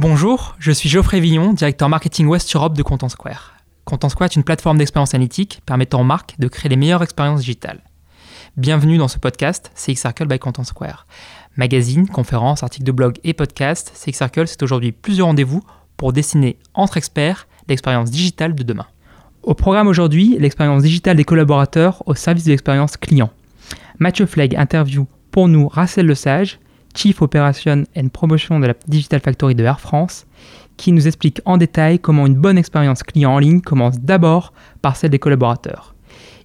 Bonjour, je suis Geoffrey Villon, directeur marketing West Europe de Content Square. Content Square est une plateforme d'expérience analytique permettant aux marques de créer les meilleures expériences digitales. Bienvenue dans ce podcast CX Circle by Content Square. Magazine, conférences, articles de blog et podcast, CX Circle c'est aujourd'hui plusieurs rendez-vous pour dessiner entre experts l'expérience digitale de demain. Au programme aujourd'hui, l'expérience digitale des collaborateurs au service de l'expérience client. Mathieu Flegg interview pour nous Racel Lesage, Chief Operation and Promotion de la Digital Factory de Air France, qui nous explique en détail comment une bonne expérience client en ligne commence d'abord par celle des collaborateurs.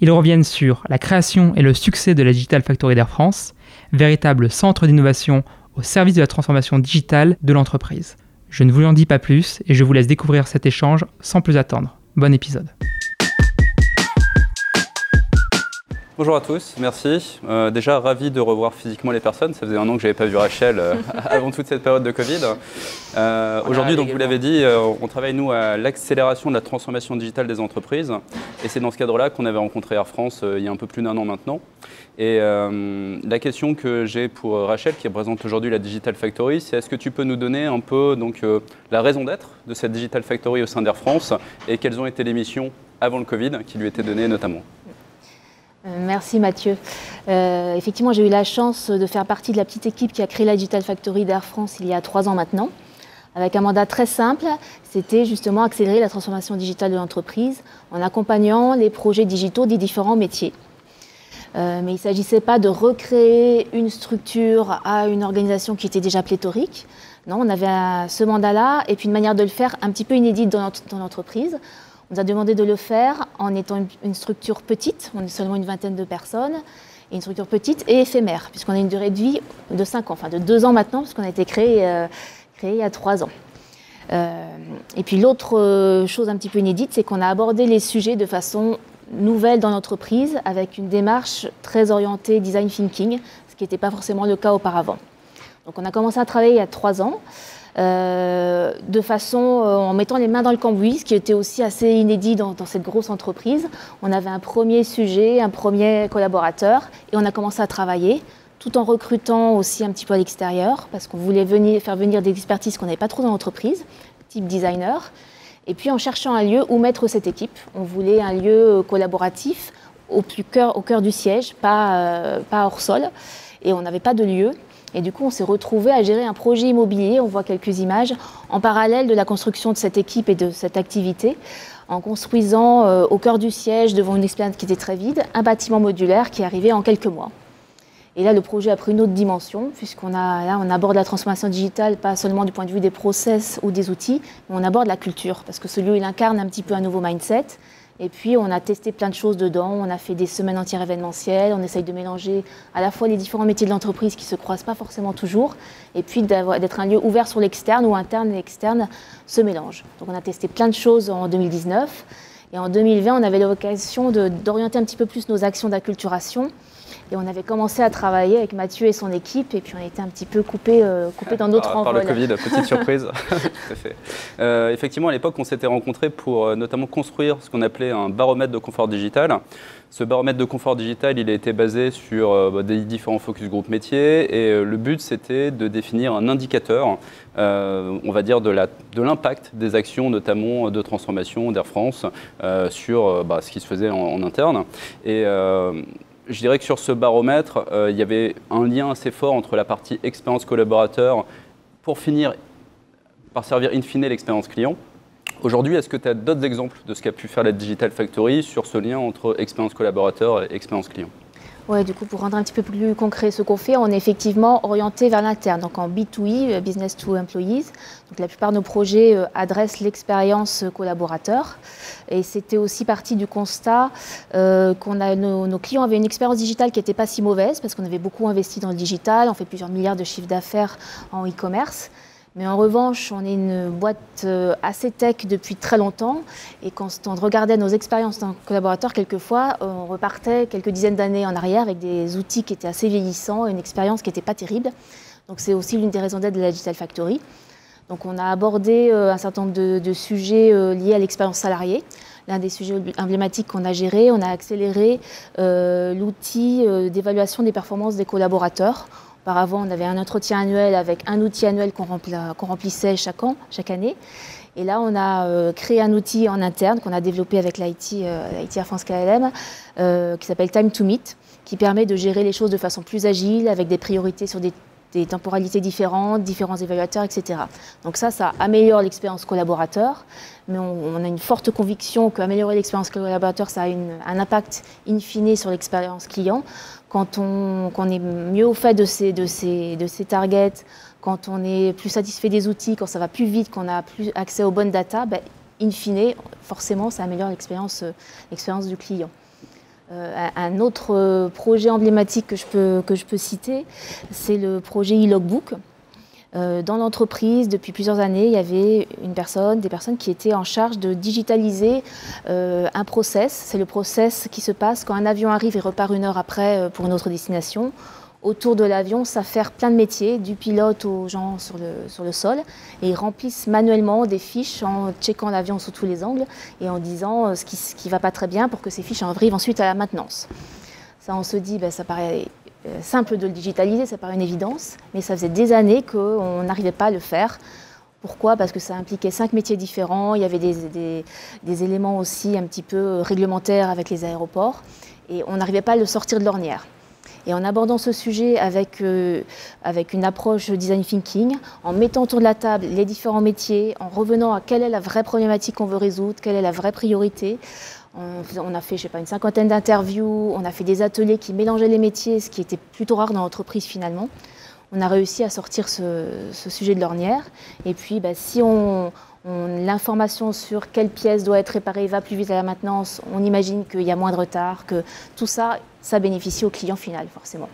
Ils reviennent sur la création et le succès de la Digital Factory d'Air France, véritable centre d'innovation au service de la transformation digitale de l'entreprise. Je ne vous en dis pas plus et je vous laisse découvrir cet échange sans plus attendre. Bon épisode. Bonjour à tous, merci. Euh, déjà ravi de revoir physiquement les personnes. Ça faisait un an que je n'avais pas vu Rachel euh, avant toute cette période de Covid. Euh, Aujourd'hui, donc vous l'avez dit, on travaille nous à l'accélération de la transformation digitale des entreprises. Et c'est dans ce cadre-là qu'on avait rencontré Air France il y a un peu plus d'un an maintenant. Et la question que j'ai pour Rachel, qui représente aujourd'hui la Digital Factory, c'est est-ce que tu peux nous donner un peu donc, la raison d'être de cette Digital Factory au sein d'Air France et quelles ont été les missions avant le Covid qui lui étaient données notamment? Merci Mathieu. Euh, effectivement, j'ai eu la chance de faire partie de la petite équipe qui a créé la Digital Factory d'Air France il y a trois ans maintenant, avec un mandat très simple. C'était justement accélérer la transformation digitale de l'entreprise en accompagnant les projets digitaux des différents métiers. Euh, mais il ne s'agissait pas de recréer une structure à une organisation qui était déjà pléthorique. Non, on avait ce mandat-là et puis une manière de le faire un petit peu inédite dans l'entreprise on nous a demandé de le faire en étant une, structure petite, on est seulement une vingtaine de personnes, une structure petite et éphémère, puisqu'on a une durée de vie de 5 ans, enfin de 2 ans maintenant, puisqu'on a été créé, euh, créé il y a 3 ans. Euh, et puis l'autre euh, chose un petit peu inédite, c'est qu'on a abordé les sujets de façon nouvelle dans l'entreprise, avec une démarche très orientée design thinking, ce qui n'était pas forcément le cas auparavant. Donc on a commencé à travailler il y a 3 ans. Euh, de façon euh, en mettant les mains dans le cambouis, ce qui était aussi assez inédit dans, cette grosse entreprise. On avait un premier sujet, un premier collaborateur, et on a commencé à travailler, tout en recrutant aussi un petit peu à l'extérieur, parce qu'on voulait venir, faire venir des expertises qu'on n'avait pas trop dans l'entreprise, type designer. Et puis en cherchant un lieu où mettre cette équipe, on voulait un lieu collaboratif au, plus cœur, au cœur du siège, pas, euh, pas hors sol. Et on n'avait pas de lieu. Et du coup, on s'est retrouvé à gérer un projet immobilier, on voit quelques images, en parallèle de la construction de cette équipe et de cette activité, en construisant euh, au cœur du siège, devant une esplanade qui était très vide, un bâtiment modulaire qui arrivait en quelques mois. Et là, le projet a pris une autre dimension, puisqu'on a, là, on aborde la transformation digitale pas seulement du point de vue des process ou des outils, mais on aborde la culture, parce que ce lieu, il incarne un petit peu un nouveau mindset, et puis, on a testé plein de choses dedans. On a fait des semaines entières événementielles. On essaye de mélanger à la fois les différents métiers de l'entreprise qui ne se croisent pas forcément toujours, et puis d'être un lieu ouvert sur l'externe où interne et externe se mélangent. Donc, on a testé plein de choses en 2019. Et en 2020, on avait l'occasion d'orienter un petit peu plus nos actions d'acculturation et on avait commencé à travailler avec Mathieu et son équipe, et puis on était un petit peu coupé, euh, coupé dans notre envol. Par le Covid, petite surprise. Euh, effectivement, à l'époque, on s'était rencontrés pour euh, notamment construire ce qu'on appelait un baromètre de confort digital. Ce baromètre de confort digital, il a été basé sur bah, des différents focus group métiers, et le but, c'était de définir un indicateur, on va dire, de l'impact de des actions, notamment de transformation d'Air France, sur bah, ce qui se faisait en, en interne. Et je dirais que sur ce baromètre, euh, il y avait un lien assez fort entre la partie expérience collaborateur pour finir par servir in fine l'expérience client. Aujourd'hui, est-ce que tu as d'autres exemples de ce qu'a pu faire la Digital Factory sur ce lien entre expérience collaborateur et expérience client? Du coup, pour rendre un petit peu plus concret ce qu'on fait, on est effectivement orienté vers l'interne, donc en B2E, euh, Business to Employees. La plupart de nos projets euh, adressent l'expérience collaborateur. Et c'était aussi partie du constat euh, qu'on a nos, nos, clients avaient une expérience digitale qui n'était pas si mauvaise parce qu'on avait beaucoup investi dans le digital, on fait plusieurs milliards de chiffres d'affaires en e-commerce. Mais en revanche, on est une boîte euh, assez tech depuis très longtemps. Et quand on regardait nos expériences d'un collaborateur, quelquefois, on repartait quelques dizaines d'années en arrière avec des outils qui étaient assez vieillissants et une expérience qui n'était pas terrible. Donc c'est aussi l'une des raisons d'être de la Digital Factory. Donc on a abordé euh, un certain nombre de, sujets euh, liés à l'expérience salariée. L'un des sujets emblématiques qu'on a géré, on a accéléré l'outil d'évaluation des performances des collaborateurs Auparavant, on avait un entretien annuel avec un outil annuel qu'on remplissait chaque, an, chaque année. Et là, on a euh, créé un outil en interne qu'on a développé avec l'IT, euh, Air France KLM, euh, qui s'appelle Time to Meet, qui permet de gérer les choses de façon plus agile, avec des priorités sur des, temporalités différentes, différents évaluateurs, etc. Donc ça, ça améliore l'expérience collaborateur, mais on, a une forte conviction qu'améliorer l'expérience collaborateur, ça a un impact in fine sur l'expérience client. Quand on, est mieux au fait de ces, targets, quand on est plus satisfait des outils, quand ça va plus vite, qu'on a plus accès aux bonnes data, ben, in fine, forcément, ça améliore l'expérience, l'expérience du client. Euh, un autre projet emblématique que je peux, que je peux citer, c'est le projet e-logbook. Euh, dans l'entreprise, depuis plusieurs années, il y avait une personne, des personnes qui étaient en charge de digitaliser euh, un process. C'est le process qui se passe quand un avion arrive et repart une heure après pour une autre destination autour de l'avion s'affairent plein de métiers, du pilote aux gens sur le, sol, et ils remplissent manuellement des fiches en checkant l'avion sous tous les angles et en disant euh, ce qui ne va pas très bien pour que ces fiches arrivent ensuite à la maintenance. Ça, on se dit, ben, ça paraît euh, simple de le digitaliser, ça paraît une évidence, mais ça faisait des années qu'on n'arrivait pas à le faire. Pourquoi? Parce que ça impliquait cinq métiers différents, il y avait des éléments aussi un petit peu réglementaires avec les aéroports, et on n'arrivait pas à le sortir de l'ornière. Et en abordant ce sujet avec, euh, avec une approche design thinking, en mettant autour de la table les différents métiers, en revenant à quelle est la vraie problématique qu'on veut résoudre, quelle est la vraie priorité, on, a fait, je sais pas, une cinquantaine d'interviews, on a fait des ateliers qui mélangeaient les métiers, ce qui était plutôt rare dans l'entreprise finalement. On a réussi à sortir ce, sujet de l'ornière. Et puis, bah, si on, l'information sur quelle pièce doit être réparée va plus vite à la maintenance, on imagine qu'il y a moins de retard, que tout ça, ça bénéficie au client final, forcément.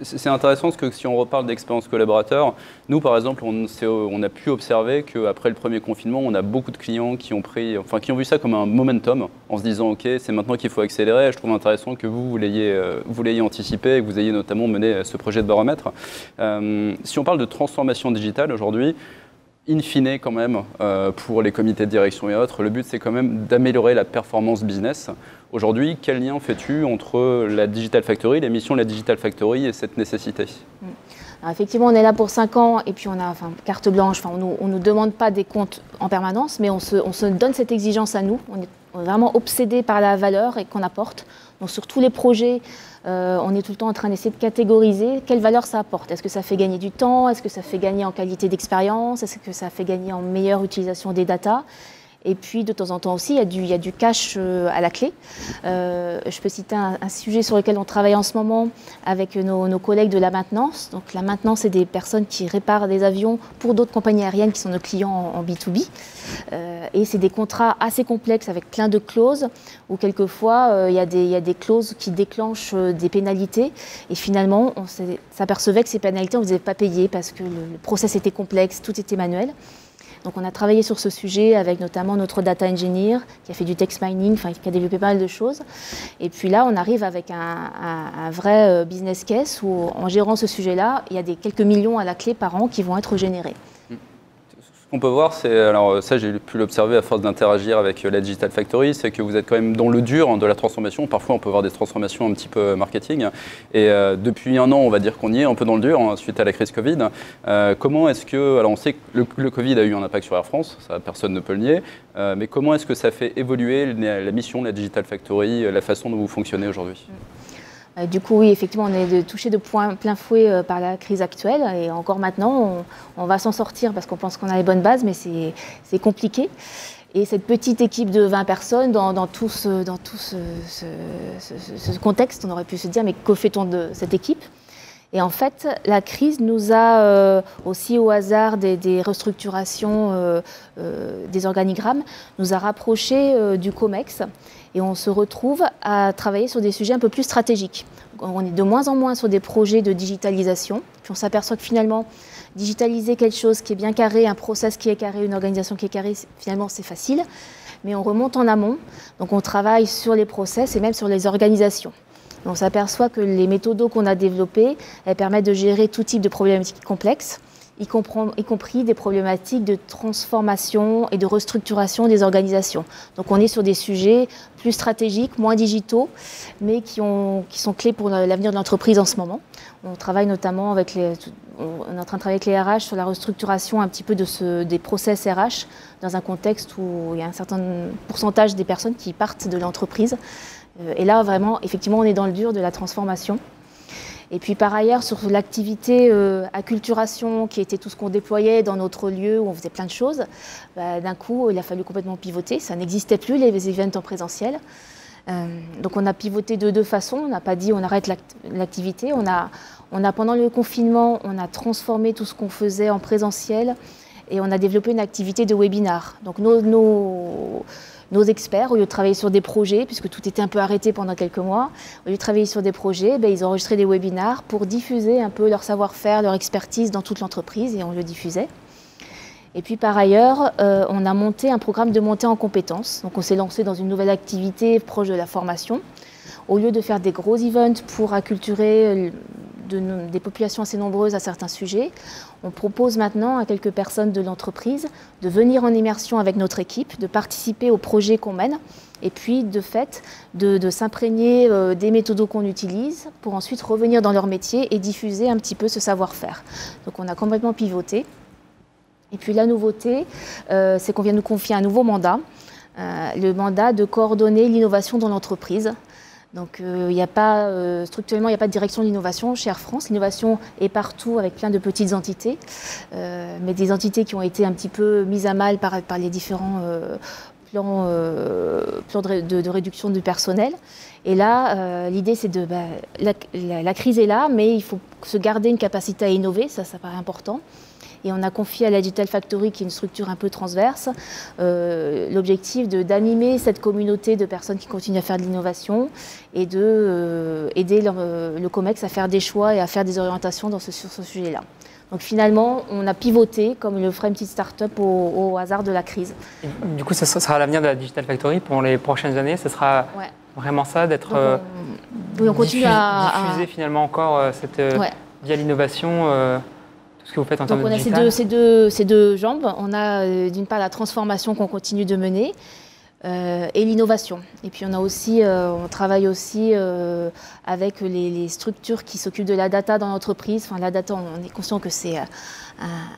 C'est intéressant parce que si on reparle d'expérience collaborateur, nous par exemple, on, a pu observer qu'après le premier confinement, on a beaucoup de clients qui ont, pris, enfin, qui ont vu ça comme un momentum en se disant ok, c'est maintenant qu'il faut accélérer. Je trouve intéressant que vous, vous l'ayez, euh, anticipé et que vous ayez notamment mené ce projet de baromètre. Euh, si on parle de transformation digitale aujourd'hui, in fine quand même, euh, pour les comités de direction et autres, le but c'est quand même d'améliorer la performance business. Aujourd'hui, quel lien fais-tu entre la Digital Factory, la mission de la Digital Factory et cette nécessité? Mm. Effectivement, on est là pour 5 ans et puis on a carte blanche. on ne nous, demande pas des comptes en permanence, mais on se, donne cette exigence à nous. Vraiment obsédé par la valeur et qu'on apporte. Donc sur tous les projets, euh, on est tout le temps en train d'essayer de catégoriser quelle valeur ça apporte. Est-ce que ça fait gagner du temps? Est-ce que ça fait gagner en qualité d'expérience? Est-ce que ça fait gagner en meilleure utilisation des datas et puis de temps en temps aussi, il y a du, cash euh, à la clé. Euh, je peux citer un, sujet sur lequel on travaille en ce moment avec nos, collègues de la maintenance. Donc la maintenance, c'est des personnes qui réparent des avions pour d'autres compagnies aériennes qui sont nos clients en, B2B. Euh, et c'est des contrats assez complexes avec plein de clauses où quelquefois il, y a des, il y a des clauses qui déclenchent des pénalités. Et finalement, on s'apercevait que ces pénalités, on ne les avait pas payées parce que le, le process était complexe, tout était manuel. Donc on a travaillé sur ce sujet avec notamment notre data engineer qui a fait du text mining, qui a développé pas mal de choses. Et puis là, on arrive avec un, vrai euh, business case où en gérant ce sujet-là, il y a des quelques millions à la clé par an qui vont être générés qu'on peut voir, c'est, alors ça j'ai pu l'observer à force d'interagir avec la Digital Factory, c'est que vous êtes quand même dans le dur de la transformation. Parfois on peut voir des transformations un petit peu marketing. Et euh, depuis un an, on va dire qu'on y est un peu dans le dur hein, suite à la crise Covid. Euh, comment est-ce que, alors on sait que le, Covid a eu un impact sur Air France, ça personne ne peut le nier, euh, mais comment est-ce que ça fait évoluer la mission de la Digital Factory, la façon dont vous fonctionnez aujourd'hui? euh, du coup, oui, effectivement, on est touché de plein fouet euh, par la crise actuelle. Et encore maintenant, on, va s'en sortir parce qu'on pense qu'on a les bonnes bases, mais c'est compliqué. Et cette petite équipe de 20 personnes, dans, tout, ce, dans tout ce, contexte, on aurait pu se dire, mais que fait-on de cette équipe? Et en fait, la crise nous a euh, aussi au hasard des, restructurations des organigrammes, nous a rapprochés du COMEX et on se retrouve à travailler sur des sujets un peu plus stratégiques. On est de moins en moins sur des projets de digitalisation, puis on s'aperçoit que finalement, digitaliser quelque chose qui est bien carré, un process qui est carré, une organisation qui est carrée, finalement c'est facile, mais on remonte en amont, donc on travaille sur les process et même sur les organisations. On s'aperçoit que les méthodes qu'on a développées, elles permettent de gérer tout type de problématiques complexes y, compris des problématiques de transformation et de restructuration des organisations. Donc on est sur des sujets plus stratégiques, moins digitaux, mais qui, ont, qui sont clés pour l'avenir de l'entreprise en ce moment. On travaille notamment avec les, est en train de travailler avec les RH sur la restructuration un petit peu des process RH dans un contexte où il y a un certain pourcentage des personnes qui partent de l'entreprise. Euh, et là, vraiment, effectivement, on est dans le dur de la transformation. Et puis par ailleurs, sur l'activité euh, acculturation, qui était tout ce qu'on déployait dans notre lieu où on faisait plein de choses, bah, d'un coup, il a fallu complètement pivoter. Ça n'existait plus, les events en présentiel. Euh, donc on a pivoté de deux façons. On n'a pas dit on arrête l'activité. On a, on a, pendant le confinement, on a transformé tout ce qu'on faisait en présentiel et on a développé une activité de webinar. Donc nos, nos, nos, experts, au lieu de travailler sur des projets, puisque tout était un peu arrêté pendant quelques mois, au lieu de travailler sur des projets, ben, ils enregistraient des webinars pour diffuser un peu leur savoir-faire, leur expertise dans toute l'entreprise et on le diffusait. Et puis par ailleurs, euh, on a monté un programme de montée en compétences. Donc on s'est lancé dans une nouvelle activité proche de la formation. Au lieu de faire des gros events pour acculturer des populations assez nombreuses à certains sujets, on propose maintenant à quelques personnes de l'entreprise de venir en immersion avec notre équipe, de participer au projet qu'on mène et puis de fait de, s'imprégner euh, des méthodos qu'on utilise pour ensuite revenir dans leur métier et diffuser un petit peu ce savoir-faire. Donc on a complètement pivoté. Et puis la nouveauté, euh, c'est qu'on vient nous confier un nouveau mandat, euh, le mandat de coordonner l'innovation dans l'entreprise. Donc euh, a pas, structurellement, il n'y a pas de direction de l'innovation chez Air France. L'innovation est partout avec plein de petites entités, mais des entités qui ont été un petit peu mises à mal par, les différents plans, de, réduction du personnel. Et là, l'idée, c'est de... Bah, la, crise est là, mais il faut se garder une capacité à innover, ça, ça paraît important. Et on a confié à la Digital Factory, qui est une structure un peu transverse, euh, l'objectif d'animer cette communauté de personnes qui continuent à faire de l'innovation et de euh, aider euh, le COMEX à faire des choix et à faire des orientations dans ce, sur ce sujet-là. Donc finalement, on a pivoté comme le ferait une petite start-up au, hasard de la crise. du coup, ce sera l'avenir de la Digital Factory pour les prochaines années. Ce sera vraiment ça, d'être oui, on continue à, diffuser finalement encore cette via l'innovation ce que vous faites en Donc termes on a ces deux, ces, deux, ces deux, jambes. On a euh, d'une part la transformation qu'on continue de mener euh, et l'innovation. Et puis on a aussi, euh, on travaille aussi avec les, structures qui s'occupent de la data dans l'entreprise. Enfin la data, on est conscient que c'est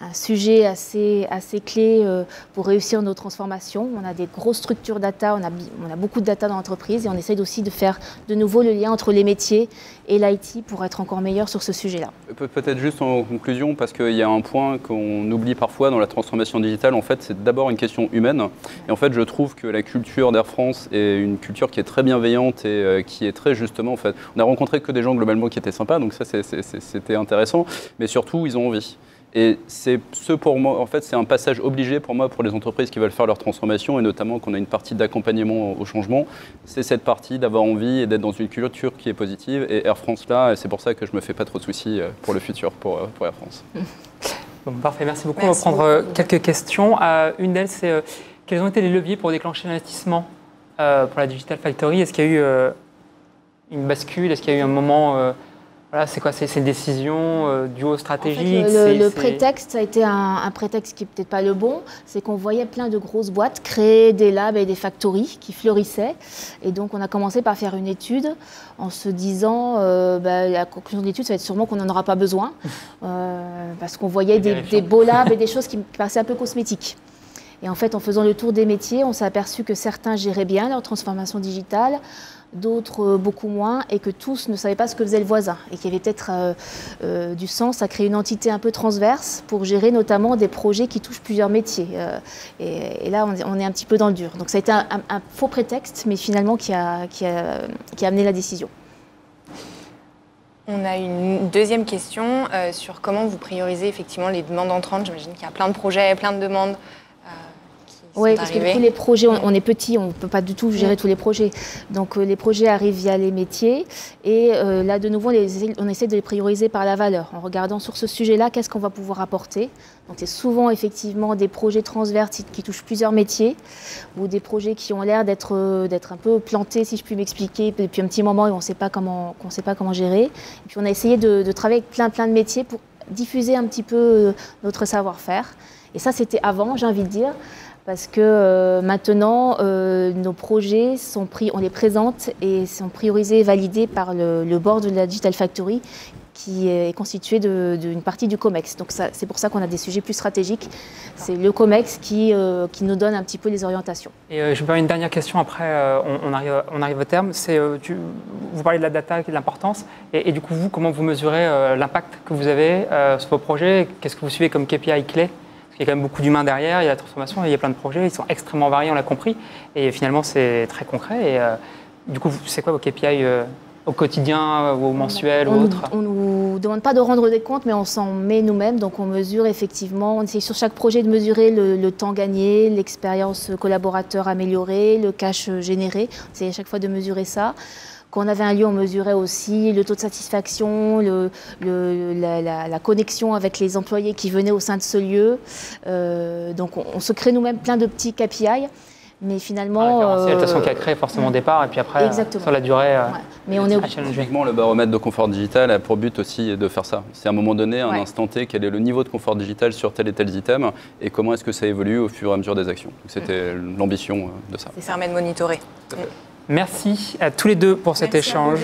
un, sujet assez, assez clé euh, pour réussir nos transformations. On a des grosses structures data, on a, on a beaucoup de data dans l'entreprise et on essaye aussi de faire de nouveau le lien entre les métiers et l'IT pour être encore meilleur sur ce sujet-là. Peut-être juste en conclusion, parce qu'il y a un point qu'on oublie parfois dans la transformation digitale, en fait, c'est d'abord une question humaine. Et en fait, je trouve que la culture d'Air France est une culture qui est très bienveillante et euh, qui est très justement, en fait, on a rencontré que des gens globalement qui étaient sympas, donc ça c'était intéressant, mais surtout ils ont envie. Et c'est ce pour moi, en fait, c'est un passage obligé pour moi pour les entreprises qui veulent faire leur transformation et notamment qu'on a une partie d'accompagnement au changement. C'est cette partie d'avoir envie et d'être dans une culture qui est positive. Et Air France là, c'est pour ça que je me fais pas trop de soucis euh, pour le futur pour, euh, pour Air France. Bon, parfait, merci beaucoup. on va prendre quelques questions. une d'elles, c'est quels ont été les leviers pour déclencher l'investissement pour la Digital Factory? Est-ce qu'il y a eu une bascule? Est-ce qu'il y a eu un moment c'est quoi? C'est une décision euh, duo stratégique? Le, prétexte a été un, prétexte qui n'est peut-être pas le bon. C'est qu'on voyait plein de grosses boîtes créer des labs et des factories qui fleurissaient. Et donc, on a commencé par faire une étude en se disant euh, bah, la conclusion de l'étude, ça va être sûrement qu'on n'en aura pas besoin. Euh, parce qu'on voyait des, des, beaux labs et des choses qui paraissaient un peu cosmétiques. Et en fait, en faisant le tour des métiers, on s'est aperçu que certains géraient bien leur transformation digitale d'autres euh, beaucoup moins, et que tous ne savaient pas ce que faisait le voisin, et qu'il y avait peut-être euh, euh, du sens à créer une entité un peu transverse pour gérer notamment des projets qui touchent plusieurs métiers. Et, là, on, est un petit peu dans le dur. Donc ça a été un, faux prétexte, mais finalement qui a, qui a, qui a amené la décision. On a une deuxième question sur comment vous priorisez effectivement les demandes entrantes. J'imagine qu'il y a plein de projets, plein de demandes. Oui, parce que tous les projets, on, est petit, on ne peut pas du tout gérer tous les projets. Donc euh, les projets arrivent via les métiers et euh, là de nouveau on essaie de les prioriser par la valeur en regardant sur ce sujet-là qu'est-ce qu'on va pouvoir apporter? Donc c'est souvent effectivement des projets transverses qui touchent plusieurs métiers ou des projets qui ont l'air d'être euh, un peu plantés si je puis m'expliquer depuis un petit moment et on ne sait pas comment sait pas comment gérer. Et puis on a essayé de, de travailler avec plein plein de métiers pour diffuser un petit peu notre savoir-faire. Et ça c'était avant, j'ai envie de dire parce que euh, maintenant, euh, nos projets, sont pris, on les présente et sont priorisés et validés par le, board de la Digital Factory qui est constitué d'une partie du COMEX. Donc c'est pour ça qu'on a des sujets plus stratégiques. C'est le COMEX qui, euh, qui nous donne un petit peu les orientations. Et je me permets une dernière question, après on, arrive, on arrive au terme. Vous parlez de la data et de l'importance. Et, et, du coup, vous, comment vous mesurez l'impact que vous avez sur vos projets? Qu'est-ce que vous suivez comme KPI clé? Il y a quand même beaucoup d'humains derrière, il y a la transformation, il y a plein de projets, ils sont extrêmement variés, on l'a compris. Et finalement, c'est très concret. Et euh, du coup, c'est quoi vos KPI euh, au quotidien ou au mensuel on, ou autre On ne nous demande pas de rendre des comptes, mais on s'en met nous-mêmes. Donc on mesure effectivement, on essaye sur chaque projet de mesurer le, temps gagné, l'expérience collaborateur améliorée, le cash généré. On essaye à chaque fois de mesurer ça. Quand on avait un lieu, on mesurait aussi le taux de satisfaction, la, connexion avec les employés qui venaient au sein de ce lieu. Euh, donc on, se crée nous-mêmes plein de petits KPI. Mais finalement. Ah, c'est la façon qui a créé forcément au départ, et puis après, sur la durée. Euh, Mais on est Typiquement, le baromètre de confort digital a pour but aussi de faire ça. C'est à un moment donné, un instant T, quel est le niveau de confort digital sur tel et tel item, et comment est-ce que ça évolue au fur et à mesure des actions. C'était l'ambition euh, de ça. Ça permet de monitorer. Merci à tous les deux pour cet échange.